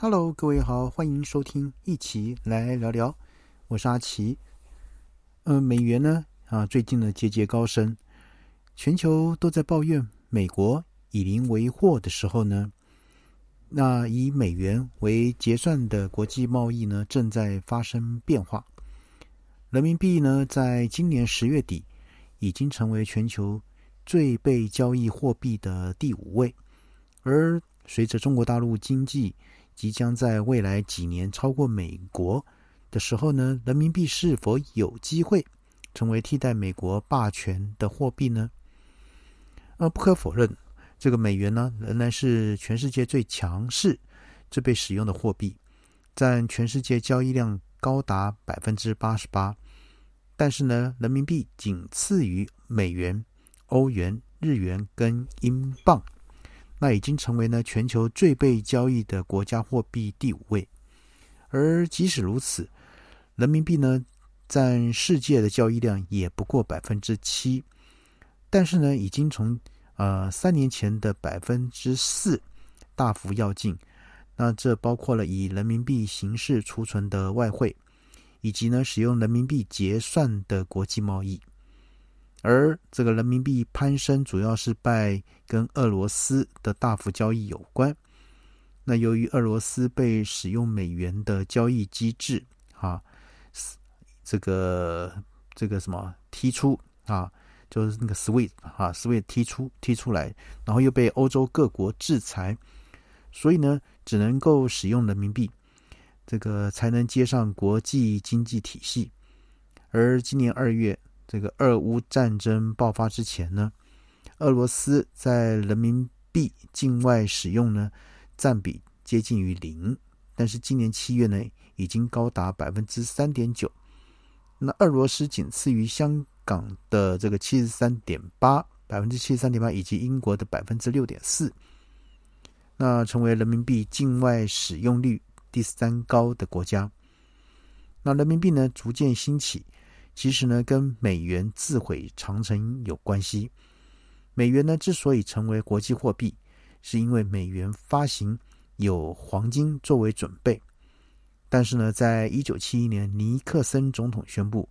Hello，各位好，欢迎收听，一起来聊聊。我是阿奇。嗯，美元呢啊，最近呢节节高升，全球都在抱怨美国以邻为祸的时候呢，那以美元为结算的国际贸易呢正在发生变化。人民币呢，在今年十月底已经成为全球最被交易货币的第五位，而随着中国大陆经济即将在未来几年超过美国的时候呢，人民币是否有机会成为替代美国霸权的货币呢？呃，不可否认，这个美元呢仍然是全世界最强势、最被使用的货币，占全世界交易量高达百分之八十八。但是呢，人民币仅次于美元、欧元、日元跟英镑。那已经成为呢全球最被交易的国家货币第五位，而即使如此，人民币呢占世界的交易量也不过百分之七，但是呢已经从呃三年前的百分之四大幅跃进。那这包括了以人民币形式储存的外汇，以及呢使用人民币结算的国际贸易。而这个人民币攀升，主要是拜跟俄罗斯的大幅交易有关。那由于俄罗斯被使用美元的交易机制，啊，这个这个什么踢出啊，就是那个 SWIFT 啊，SWIFT 踢出踢出来，然后又被欧洲各国制裁，所以呢，只能够使用人民币，这个才能接上国际经济体系。而今年二月。这个俄乌战争爆发之前呢，俄罗斯在人民币境外使用呢占比接近于零，但是今年七月呢已经高达百分之三点九。那俄罗斯仅次于香港的这个七十三点八百分之七十三点八，以及英国的百分之六点四，那成为人民币境外使用率第三高的国家。那人民币呢逐渐兴起。其实呢，跟美元自毁长城有关系。美元呢之所以成为国际货币，是因为美元发行有黄金作为准备。但是呢，在一九七一年，尼克森总统宣布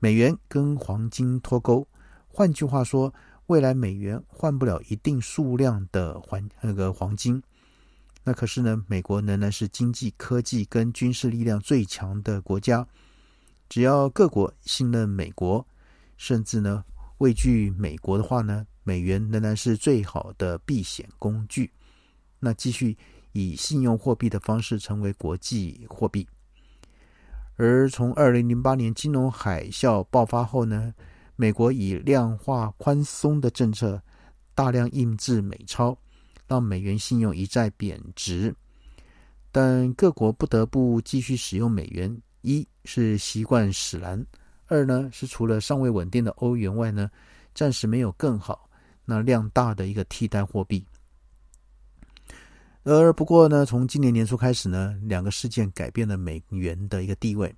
美元跟黄金脱钩。换句话说，未来美元换不了一定数量的黄那个黄金。那可是呢，美国仍然是经济、科技跟军事力量最强的国家。只要各国信任美国，甚至呢畏惧美国的话呢，美元仍然是最好的避险工具。那继续以信用货币的方式成为国际货币。而从二零零八年金融海啸爆发后呢，美国以量化宽松的政策大量印制美钞，让美元信用一再贬值。但各国不得不继续使用美元。一是习惯使然，二呢是除了尚未稳定的欧元外呢，暂时没有更好、那量大的一个替代货币。而不过呢，从今年年初开始呢，两个事件改变了美元的一个地位。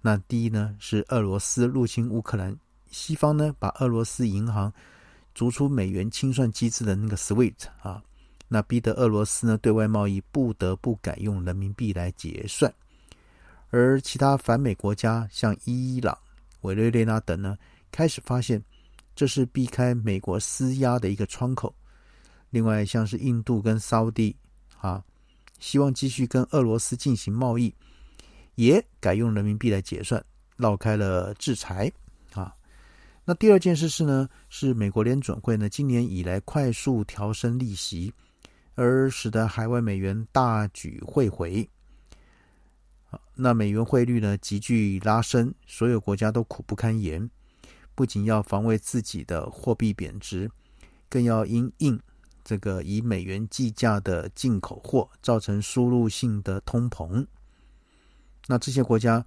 那第一呢是俄罗斯入侵乌克兰，西方呢把俄罗斯银行逐出美元清算机制的那个 SWIFT 啊，那逼得俄罗斯呢对外贸易不得不改用人民币来结算。而其他反美国家，像伊朗、委内瑞拉等呢，开始发现这是避开美国施压的一个窗口。另外，像是印度跟沙地啊，希望继续跟俄罗斯进行贸易，也改用人民币来结算，绕开了制裁啊。那第二件事是呢，是美国联准会呢今年以来快速调升利息，而使得海外美元大举汇回。那美元汇率呢急剧拉升，所有国家都苦不堪言。不仅要防卫自己的货币贬值，更要因应这个以美元计价的进口货造成输入性的通膨。那这些国家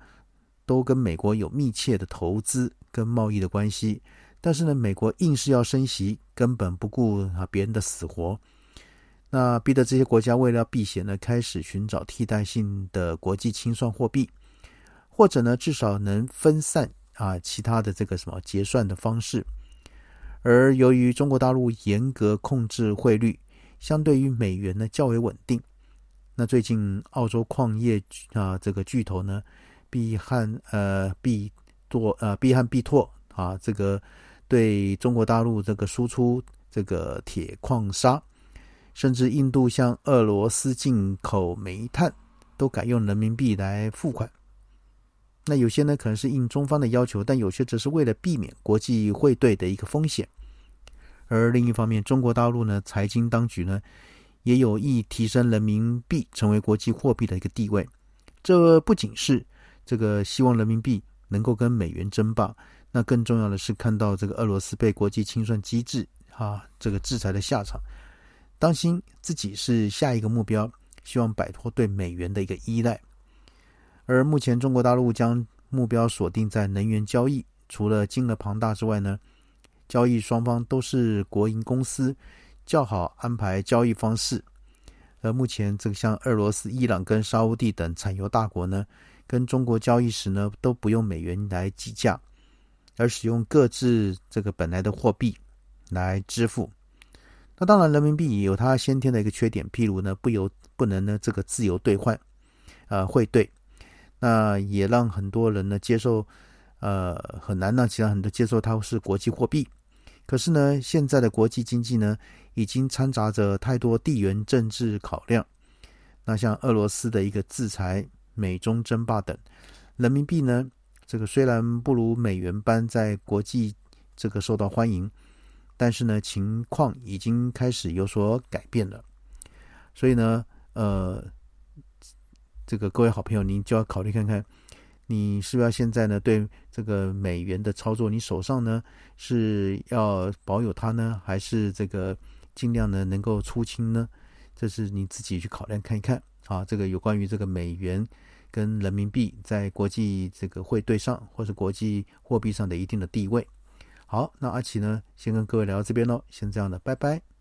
都跟美国有密切的投资跟贸易的关系，但是呢，美国硬是要升息，根本不顾啊别人的死活。那逼得这些国家为了避险呢，开始寻找替代性的国际清算货币，或者呢，至少能分散啊其他的这个什么结算的方式。而由于中国大陆严格控制汇率，相对于美元呢较为稳定，那最近澳洲矿业啊，这个巨头呢，必汉呃必多呃必汉必拓啊，这个对中国大陆这个输出这个铁矿砂，甚至印度向俄罗斯进口煤炭，都改用人民币来付款。那有些呢可能是应中方的要求，但有些则是为了避免国际汇兑的一个风险。而另一方面，中国大陆呢财经当局呢。也有意提升人民币成为国际货币的一个地位，这不仅是这个希望人民币能够跟美元争霸，那更重要的是看到这个俄罗斯被国际清算机制啊这个制裁的下场，当心自己是下一个目标，希望摆脱对美元的一个依赖。而目前中国大陆将目标锁定在能源交易，除了金额庞大之外呢，交易双方都是国营公司。较好安排交易方式，而目前这个像俄罗斯、伊朗跟沙地等产油大国呢，跟中国交易时呢都不用美元来计价，而使用各自这个本来的货币来支付。那当然，人民币也有它先天的一个缺点，譬如呢不由不能呢这个自由兑换，呃汇兑，那也让很多人呢接受，呃很难让其他很多接受它是国际货币。可是呢，现在的国际经济呢，已经掺杂着太多地缘政治考量。那像俄罗斯的一个制裁、美中争霸等，人民币呢，这个虽然不如美元般在国际这个受到欢迎，但是呢，情况已经开始有所改变了。所以呢，呃，这个各位好朋友，您就要考虑看看。你是不是要现在呢？对这个美元的操作，你手上呢是要保有它呢，还是这个尽量呢能够出清呢？这是你自己去考量看一看啊。这个有关于这个美元跟人民币在国际这个汇兑上，或是国际货币上的一定的地位。好，那阿奇呢，先跟各位聊到这边喽，先这样的，拜拜。